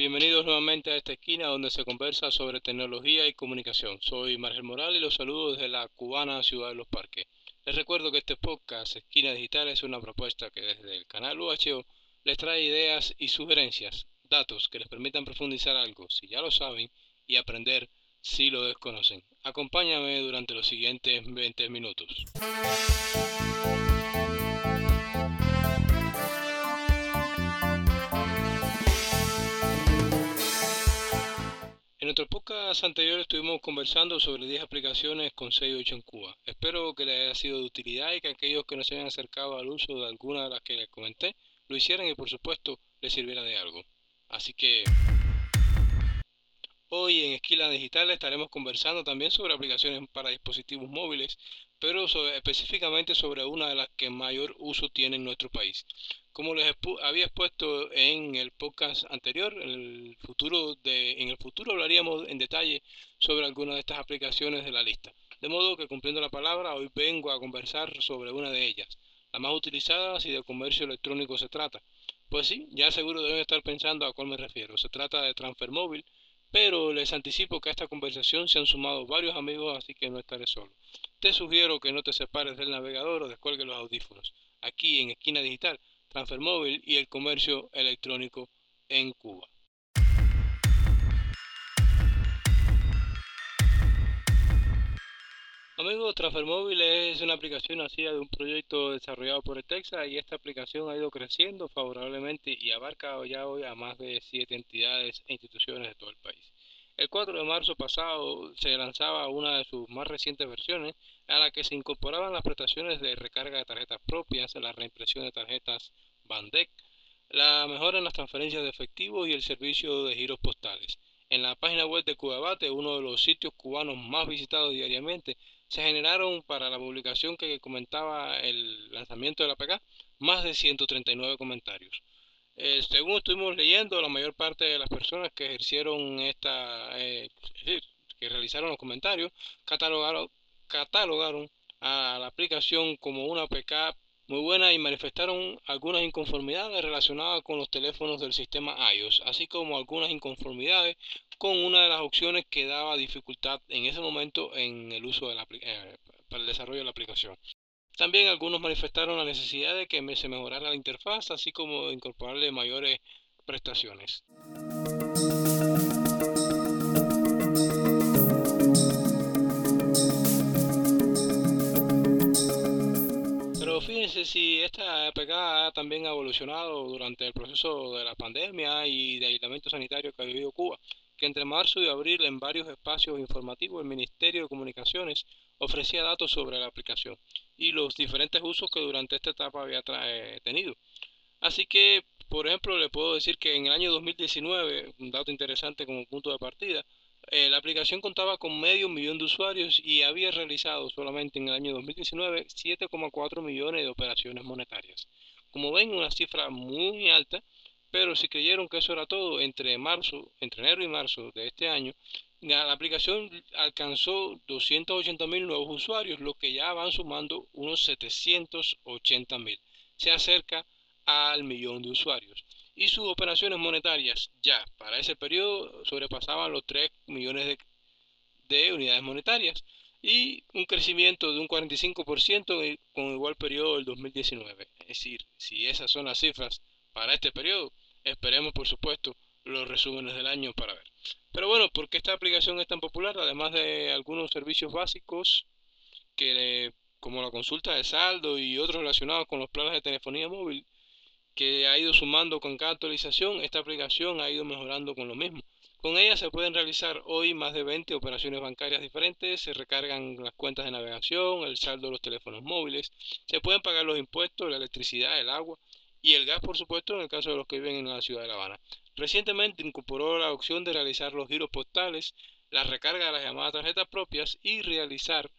bienvenidos nuevamente a esta esquina donde se conversa sobre tecnología y comunicación. Soy Margel Morales y los saludo desde la cubana Ciudad de los Parques. Les recuerdo que este podcast Esquina Digital es una propuesta que desde el canal UHO les trae ideas y sugerencias, datos que les permitan profundizar algo si ya lo saben y aprender si lo desconocen. Acompáñame durante los siguientes 20 minutos. Nuestro podcast anterior estuvimos conversando sobre 10 aplicaciones con 6 8 en Cuba. Espero que les haya sido de utilidad y que aquellos que no se hayan acercado al uso de alguna de las que les comenté lo hicieran y por supuesto les sirviera de algo. Así que hoy en Esquila Digital estaremos conversando también sobre aplicaciones para dispositivos móviles, pero específicamente sobre una de las que mayor uso tiene en nuestro país. Como les había expuesto en el podcast anterior, en el futuro, de, en el hablaríamos en detalle sobre algunas de estas aplicaciones de la lista. De modo que cumpliendo la palabra, hoy vengo a conversar sobre una de ellas, la más utilizada si de comercio electrónico se trata. Pues sí, ya seguro deben estar pensando a cuál me refiero. Se trata de Transfer Móvil, pero les anticipo que a esta conversación se han sumado varios amigos, así que no estaré solo. Te sugiero que no te separes del navegador o descuelgue los audífonos. Aquí en Esquina Digital transfer móvil y el comercio electrónico en Cuba. Amigos, Móvil es una aplicación nacida de un proyecto desarrollado por el Texas y esta aplicación ha ido creciendo favorablemente y abarca ya hoy a más de siete entidades e instituciones de todo el país. El 4 de marzo pasado se lanzaba una de sus más recientes versiones a la que se incorporaban las prestaciones de recarga de tarjetas propias, la reimpresión de tarjetas Bandec, la mejora en las transferencias de efectivo y el servicio de giros postales. En la página web de Cubabate, uno de los sitios cubanos más visitados diariamente, se generaron para la publicación que comentaba el lanzamiento de la PK más de 139 comentarios. Eh, según estuvimos leyendo, la mayor parte de las personas que ejercieron esta, eh, que realizaron los comentarios, catalogaron, catalogaron a la aplicación como una APK muy buena y manifestaron algunas inconformidades relacionadas con los teléfonos del sistema iOS, así como algunas inconformidades con una de las opciones que daba dificultad en ese momento en el uso de la, eh, para el desarrollo de la aplicación. También algunos manifestaron la necesidad de que se mejorara la interfaz, así como incorporarle mayores prestaciones. Fíjense si esta APK también ha evolucionado durante el proceso de la pandemia y de aislamiento sanitario que ha vivido Cuba que entre marzo y abril en varios espacios informativos el Ministerio de Comunicaciones ofrecía datos sobre la aplicación y los diferentes usos que durante esta etapa había eh, tenido. Así que, por ejemplo, le puedo decir que en el año 2019, un dato interesante como punto de partida, eh, la aplicación contaba con medio millón de usuarios y había realizado solamente en el año 2019 7,4 millones de operaciones monetarias. Como ven, una cifra muy alta pero si creyeron que eso era todo, entre marzo, entre enero y marzo de este año, la aplicación alcanzó 280 mil nuevos usuarios, lo que ya van sumando unos 780 mil. Se acerca al millón de usuarios. Y sus operaciones monetarias ya para ese periodo sobrepasaban los 3 millones de, de unidades monetarias y un crecimiento de un 45% con igual periodo del 2019. Es decir, si esas son las cifras para este periodo, Esperemos, por supuesto, los resúmenes del año para ver. Pero bueno, ¿por qué esta aplicación es tan popular? Además de algunos servicios básicos que como la consulta de saldo y otros relacionados con los planes de telefonía móvil que ha ido sumando con cada actualización, esta aplicación ha ido mejorando con lo mismo. Con ella se pueden realizar hoy más de 20 operaciones bancarias diferentes, se recargan las cuentas de navegación, el saldo de los teléfonos móviles, se pueden pagar los impuestos, la electricidad, el agua, y el gas, por supuesto, en el caso de los que viven en la ciudad de La Habana. Recientemente incorporó la opción de realizar los giros postales, la recarga de las llamadas tarjetas propias y realizar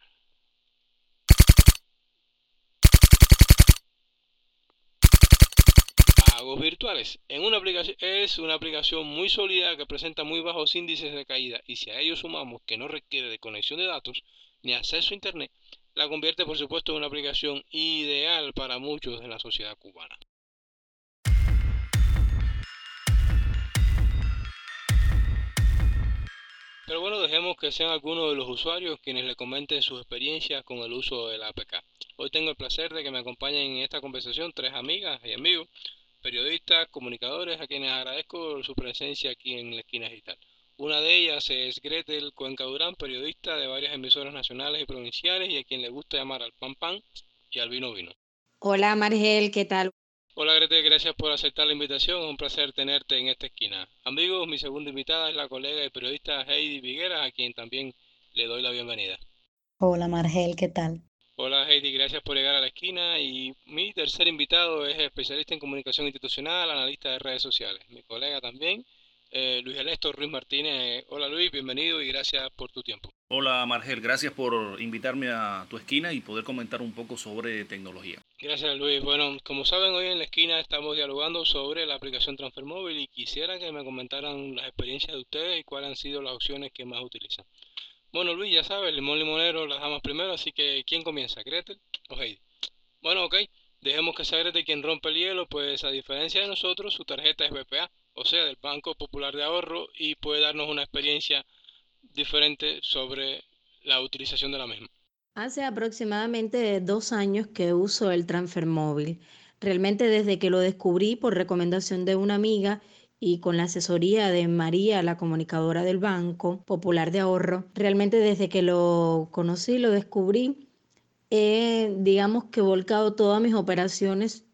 virtuales. En una aplicación, es una aplicación muy sólida que presenta muy bajos índices de caída y si a ello sumamos que no requiere de conexión de datos ni acceso a Internet, la convierte por supuesto en una aplicación ideal para muchos de la sociedad cubana. Pero bueno, dejemos que sean algunos de los usuarios quienes le comenten sus experiencias con el uso de la APK. Hoy tengo el placer de que me acompañen en esta conversación tres amigas y amigos, periodistas, comunicadores, a quienes agradezco su presencia aquí en la esquina digital. Una de ellas es Gretel Cuenca Durán, periodista de varias emisoras nacionales y provinciales y a quien le gusta llamar al pan pan y al vino vino. Hola Margel, ¿qué tal? Hola Gretel, gracias por aceptar la invitación, es un placer tenerte en esta esquina. Amigos, mi segunda invitada es la colega y periodista Heidi Viguera, a quien también le doy la bienvenida. Hola Margel, ¿qué tal? Hola Heidi, gracias por llegar a la esquina. Y mi tercer invitado es especialista en comunicación institucional, analista de redes sociales. Mi colega también, eh, Luis Ernesto Ruiz Martínez. Hola Luis, bienvenido y gracias por tu tiempo. Hola Margel, gracias por invitarme a tu esquina y poder comentar un poco sobre tecnología. Gracias Luis. Bueno, como saben, hoy en la esquina estamos dialogando sobre la aplicación Transfer Móvil y quisiera que me comentaran las experiencias de ustedes y cuáles han sido las opciones que más utilizan. Bueno Luis, ya sabes, limón limonero las damas primero, así que ¿quién comienza? ¿Gretel o Heidi? Bueno, ok, dejemos que sea Gretel quien rompe el hielo, pues a diferencia de nosotros, su tarjeta es BPA o sea, del Banco Popular de Ahorro, y puede darnos una experiencia diferente sobre la utilización de la misma. Hace aproximadamente dos años que uso el transfer móvil. Realmente desde que lo descubrí por recomendación de una amiga y con la asesoría de María, la comunicadora del Banco Popular de Ahorro, realmente desde que lo conocí, lo descubrí, he, digamos que volcado todas mis operaciones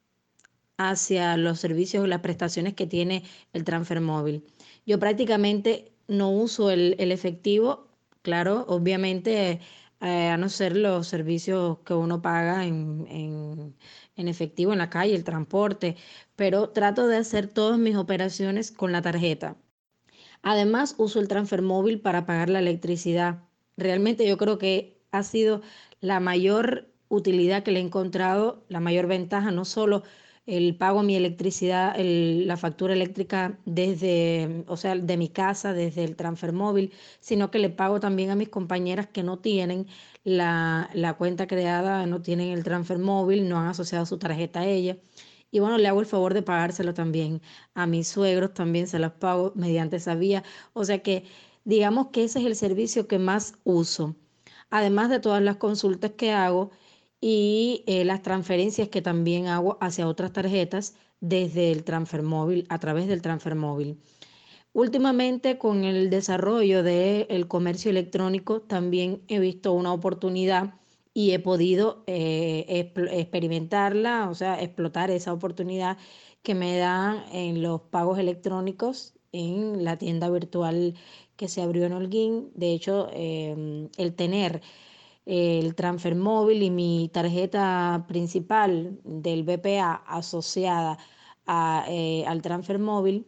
hacia los servicios y las prestaciones que tiene el transfer móvil. Yo prácticamente no uso el, efectivo, claro, obviamente eh, a no ser los servicios que uno paga en, efectivo en la calle, el transporte, pero trato de hacer todas mis operaciones con la tarjeta. Además, uso el transfer móvil para pagar la electricidad. Realmente yo creo que ha sido la mayor utilidad que le he encontrado, la mayor ventaja, no solo el pago mi electricidad, la factura eléctrica desde, o sea, de mi casa, desde el transfer móvil, sino que le pago también a mis compañeras que no tienen la, cuenta creada, no tienen el transfer móvil, no han asociado su tarjeta a ella. Y bueno, le hago el favor de pagárselo también a mis suegros, también se los pago mediante esa vía. O sea que digamos que ese es el servicio que más uso. Además de todas las consultas que hago, y eh, las transferencias que también hago hacia otras tarjetas desde el transfer móvil, a través del transfer móvil. Últimamente, con el desarrollo del comercio electrónico, también he visto una oportunidad y he podido eh, experimentarla, o sea, explotar esa oportunidad que me da en los pagos electrónicos en la tienda virtual que se abrió en Holguín. De hecho, em, el tener el transfer móvil y mi tarjeta principal del BPA asociada eh, al transfer móvil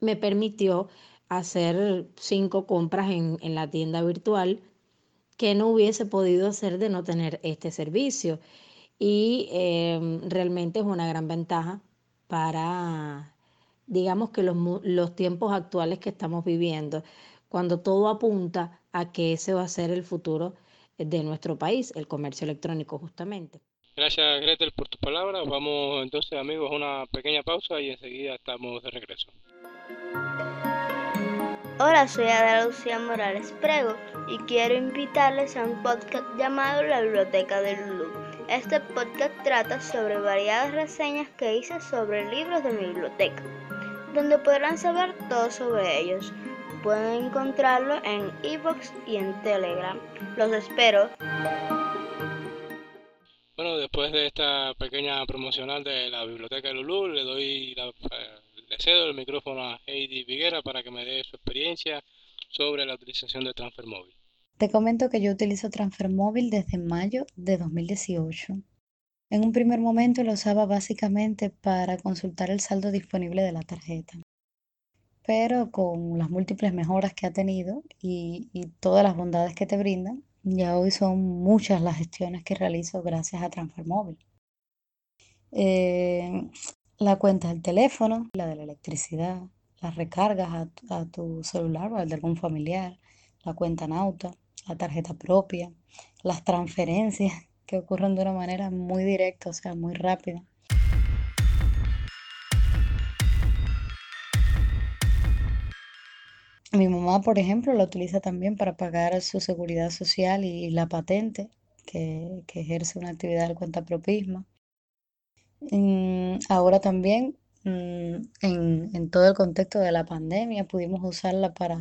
me permitió hacer cinco compras en, la tienda virtual que no hubiese podido hacer de no tener este servicio. Y em, realmente es una gran ventaja para, digamos que los, los tiempos actuales que estamos viviendo, cuando todo apunta a que ese va a ser el futuro de nuestro país, el comercio electrónico justamente. Gracias Gretel por tus palabras. Vamos entonces amigos a una pequeña pausa y enseguida estamos de regreso. Hola, soy Ada Lucía Morales Prego y quiero invitarles a un podcast llamado La Biblioteca del Lulu. Este podcast trata sobre variadas reseñas que hice sobre libros de mi biblioteca, donde podrán saber todo sobre ellos. Pueden encontrarlo en iVoox y en Telegram. Los espero. Bueno, después de esta pequeña promocional de la biblioteca de Lulú, le doy la, le cedo el micrófono a Heidi Viguera para que me dé su experiencia sobre la utilización de Transfer Móvil. Te comento que yo utilizo Transfer Móvil desde mayo de 2018. En un primer momento lo usaba básicamente para consultar el saldo disponible de la tarjeta pero con las múltiples mejoras que ha tenido y, todas las bondades que te brindan, ya hoy son muchas las gestiones que realizo gracias a Transfer Móvil. Eh, la cuenta del teléfono, la de la electricidad, las recargas a, tu celular o al de algún familiar, la cuenta Nauta, la tarjeta propia, las transferencias que ocurren de una manera muy directa, o sea, muy rápida. Mi mamá, por ejemplo, la utiliza también para pagar su seguridad social y la patente, que, ejerce una actividad de cuenta propismo. Mm, ahora también, mm, en, todo el contexto de la pandemia, pudimos usarla para,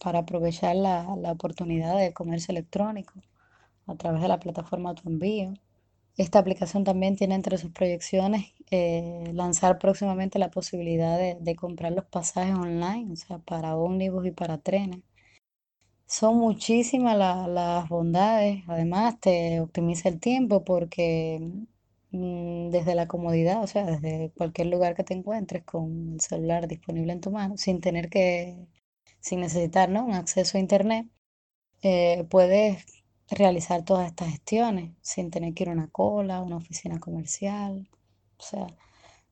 para aprovechar la, la oportunidad de comercio electrónico a través de la plataforma Tu Envío. Esta aplicación también tiene entre sus proyecciones eh, lanzar próximamente la posibilidad de, comprar los pasajes online, o sea, para ómnibus y para trenes. Son muchísimas las bondades, además te optimiza el tiempo porque mm, desde la comodidad, o sea, desde cualquier lugar que te encuentres con el celular disponible en tu mano, sin tener que, sin necesitar, ¿no? un acceso a internet, eh, puedes realizar todas estas gestiones sin tener que ir a una cola, a una oficina comercial. O sea,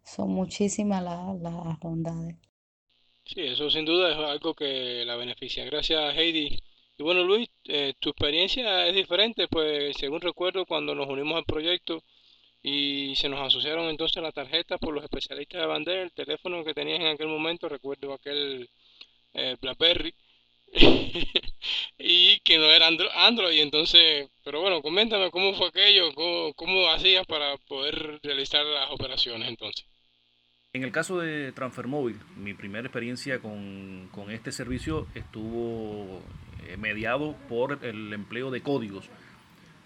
son muchísimas las bondades. Sí, eso sin duda es algo que la beneficia. Gracias, Heidi. Y bueno, Luis, eh, tu experiencia es diferente, pues según recuerdo, cuando nos unimos al proyecto y se nos asociaron entonces las tarjetas por los especialistas de Bandera, el teléfono que tenías en aquel momento, recuerdo aquel eh, Blackberry, y que no era Android, entonces, pero bueno, coméntame cómo fue aquello, cómo, hacías para poder realizar las operaciones entonces. En el caso de Transfermóvil, mi primera experiencia con, este servicio estuvo eh, mediado por el empleo de códigos,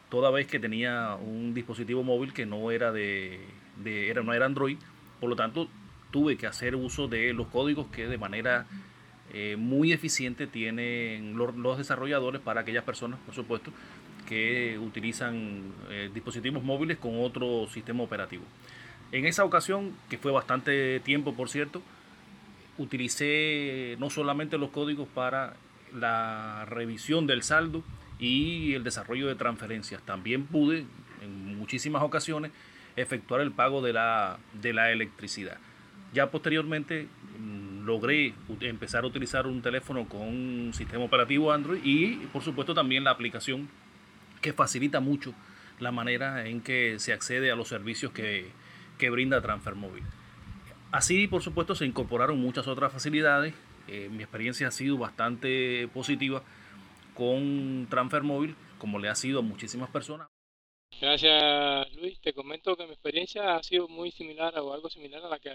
toda vez que tenía un dispositivo móvil que no era de, era, no era Android, por lo tanto tuve que hacer uso de los códigos que de manera eh, muy eficiente tienen los, desarrolladores para aquellas personas, por supuesto, que utilizan eh, dispositivos móviles con otro sistema operativo. En esa ocasión, que fue bastante tiempo, por cierto, utilicé no solamente los códigos para la revisión del saldo y el desarrollo de transferencias, también pude en muchísimas ocasiones efectuar el pago de la, de la electricidad. Ya posteriormente logré empezar a utilizar un teléfono con un sistema operativo Android y por supuesto también la aplicación que facilita mucho la manera en que se accede a los servicios que, brinda Transfer Móvil. Así, por supuesto, se incorporaron muchas otras facilidades. Eh, mi experiencia ha sido bastante positiva con Transfer Móvil, como le ha sido a muchísimas personas. Gracias, Luis. Te comento que mi experiencia ha sido muy similar o algo similar a la que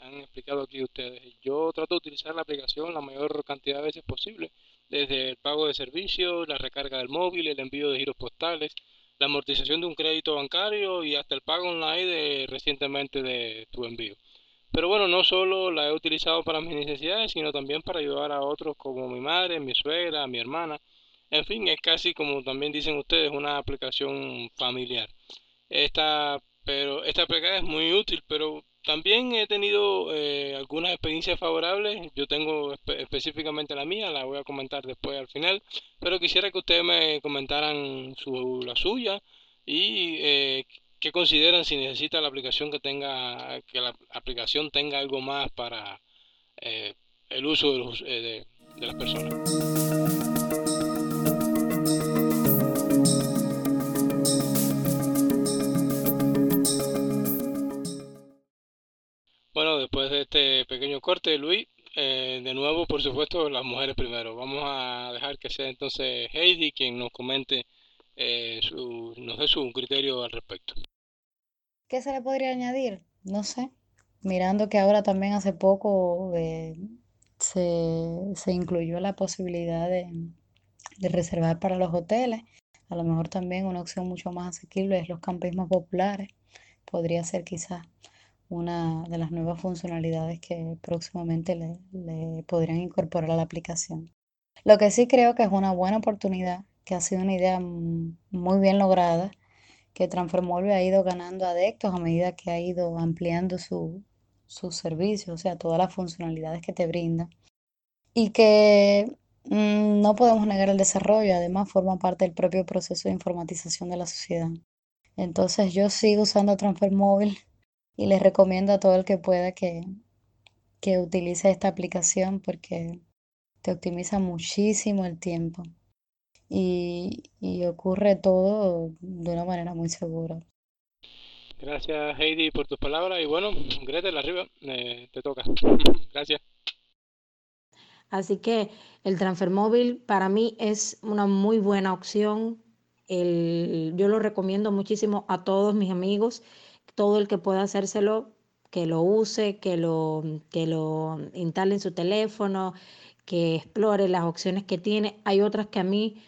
han explicado aquí ustedes. Yo trato de utilizar la aplicación la mayor cantidad de veces posible, desde el pago de servicios, la recarga del móvil, el envío de giros postales, la amortización de un crédito bancario y hasta el pago online de, recientemente de tu envío. Pero bueno, no solo la he utilizado para mis necesidades, sino también para ayudar a otros como mi madre, mi suegra, mi hermana. En fin, es casi como también dicen ustedes, una aplicación familiar. Esta, pero esta aplicación es muy útil, pero también he tenido eh, algunas experiencias favorables. Yo tengo específicamente la mía, la voy a comentar después al final. Pero quisiera que ustedes me comentaran su, la suya y eh, qué consideran si necesita la aplicación que tenga, que la aplicación tenga algo más para eh, el uso de, de las personas. Este pequeño corte, Luis, eh, de nuevo, por supuesto, las mujeres primero. Vamos a dejar que sea entonces Heidi quien nos comente, eh, su, nos dé su criterio al respecto. ¿Qué se le podría añadir? No sé. Mirando que ahora también hace poco eh, se, se, incluyó la posibilidad de, de reservar para los hoteles. A lo mejor también una opción mucho más asequible es los campismos populares. Podría ser quizás una de las nuevas funcionalidades que próximamente le, podrían incorporar a la aplicación. Lo que sí creo que es una buena oportunidad, que ha sido una idea muy bien lograda, que Transformolve ha ido ganando adeptos a medida que ha ido ampliando su, sus servicios, o sea, todas las funcionalidades que te brinda. Y que mm, no podemos negar el desarrollo, además forma parte del propio proceso de informatización de la sociedad. Entonces yo sigo usando Transfer Móvil y les recomiendo a todo el que pueda que, que utilice esta aplicación porque te optimiza muchísimo el tiempo y, ocurre todo de una manera muy segura. Gracias Heidi por tus palabras y bueno, Gretel arriba, eh, te toca. Gracias. Así que el transfer móvil para mí es una muy buena opción. yo lo recomiendo muchísimo a todos mis amigos, todo el que pueda hacérselo, que lo use, que lo, que lo instale en su teléfono, que explore las opciones que tiene. Hay otras que a mí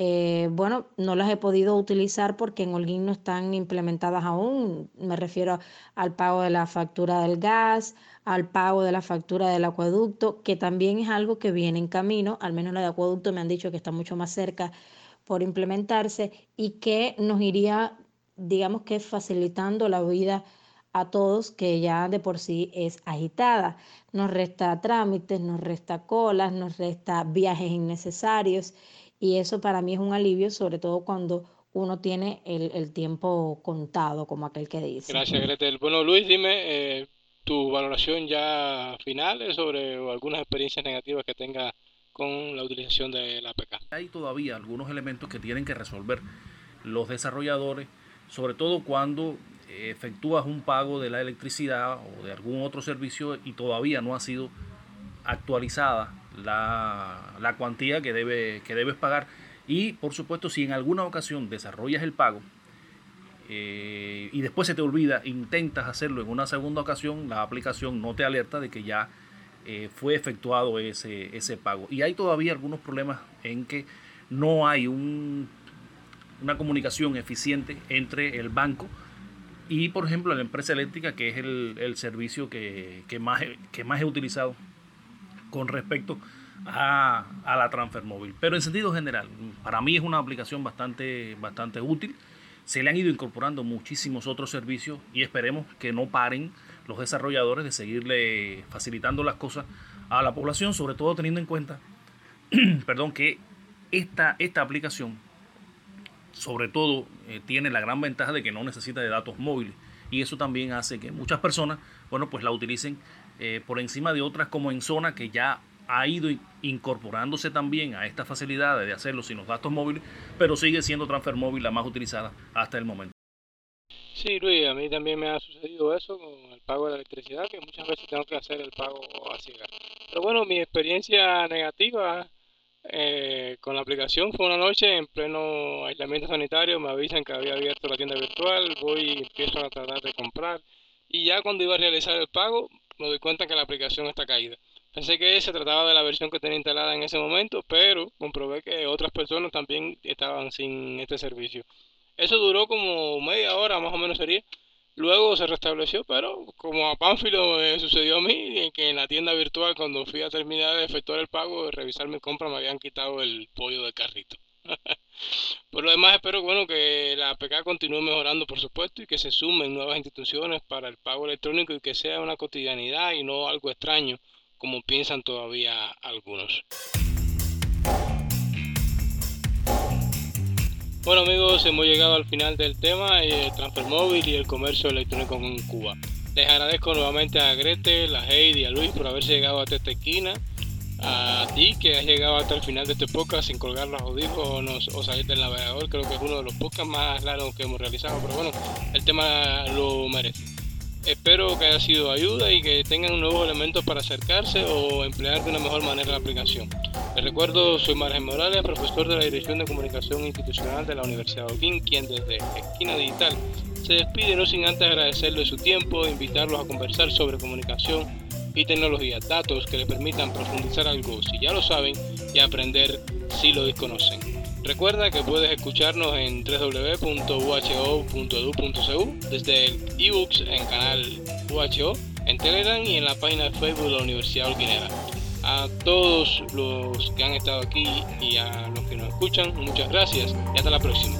eh, bueno, no las he podido utilizar porque en Holguín no están implementadas aún. Me refiero al pago de la factura del gas, al pago de la factura del acueducto, que también es algo que viene en camino, al menos la de acueducto me han dicho que está mucho más cerca por implementarse y que nos iría, digamos que facilitando la vida a todos, que ya de por sí es agitada. Nos resta trámites, nos resta colas, nos resta viajes innecesarios y eso para mí es un alivio, sobre todo cuando uno tiene el, tiempo contado, como aquel que dice. Gracias, Gretel. Bueno, Luis, dime eh, tu valoración ya final sobre algunas experiencias negativas que tenga con la utilización de la APK. Hay todavía algunos elementos que tienen que resolver los desarrolladores, sobre todo cuando efectúas un pago de la electricidad o de algún otro servicio y todavía no ha sido actualizada la, cuantía que, debe, que debes pagar. Y por supuesto, si en alguna ocasión desarrollas el pago eh, y después se te olvida, intentas hacerlo en una segunda ocasión, la aplicación no te alerta de que ya eh, fue efectuado ese, ese pago. Y hay todavía algunos problemas en que no hay un, una comunicación eficiente entre el banco y, por ejemplo, la empresa eléctrica, que es el, el servicio que, que, más, que más he utilizado con respecto a, la transfer móvil. Pero en sentido general, para mí es una aplicación bastante, bastante útil. Se le han ido incorporando muchísimos otros servicios y esperemos que no paren los desarrolladores de seguirle facilitando las cosas a la población, sobre todo teniendo en cuenta, perdón, que esta, esta aplicación sobre todo eh, tiene la gran ventaja de que no necesita de datos móviles y eso también hace que muchas personas, bueno, pues la utilicen eh, por encima de otras como en zona que ya ha ido incorporándose también a esta facilidad de hacerlo sin los datos móviles, pero sigue siendo Transfer Móvil la más utilizada hasta el momento. Sí, Luis, a mí también me ha sucedido eso con el pago de la electricidad, que muchas veces tengo que hacer el pago a ciegas. Pero bueno, mi experiencia negativa eh, con la aplicación fue una noche en pleno aislamiento sanitario, me avisan que había abierto la tienda virtual, voy y empiezo a tratar de comprar. Y ya cuando iba a realizar el pago, me doy cuenta que la aplicación está caída. Pensé que se trataba de la versión que tenía instalada en ese momento, pero comprobé que otras personas también estaban sin este servicio. Eso duró como media hora, más o menos sería. Luego se restableció, pero como a Pánfilo me sucedió a mí, que en la tienda virtual cuando fui a terminar de efectuar el pago, revisar mi compra, me habían quitado el pollo del carrito. Por lo demás, espero bueno, que la APK continúe mejorando, por supuesto, y que se sumen nuevas instituciones para el pago electrónico y que sea una cotidianidad y no algo extraño, como piensan todavía algunos. Bueno amigos, hemos llegado al final del tema, el eh, transfer móvil y el comercio electrónico en Cuba. Les agradezco nuevamente a Grete, a Heidi y a Luis por haberse llegado hasta esta esquina a ti que has llegado hasta el final de este podcast sin colgar los audífonos o salir del navegador. Creo que es uno de los podcasts más largos que hemos realizado, pero bueno, el tema lo merece. Espero que haya sido ayuda y que tengan nuevos elementos para acercarse o emplear de una mejor manera la aplicación. Les recuerdo, soy Margen Morales, profesor de la Dirección de Comunicación Institucional de la Universidad de Oquín, quien desde Esquina Digital se despide no sin antes agradecerle su tiempo e invitarlos a conversar sobre comunicación y tecnología, datos que le permitan profundizar algo si ya lo saben y aprender si lo desconocen. Recuerda que puedes escucharnos en www.uho.edu.cu desde el ebooks en canal UHO, en Telegram y en la página de Facebook de la Universidad Olguinera. A todos los que han estado aquí y a los que nos escuchan, muchas gracias y hasta la próxima.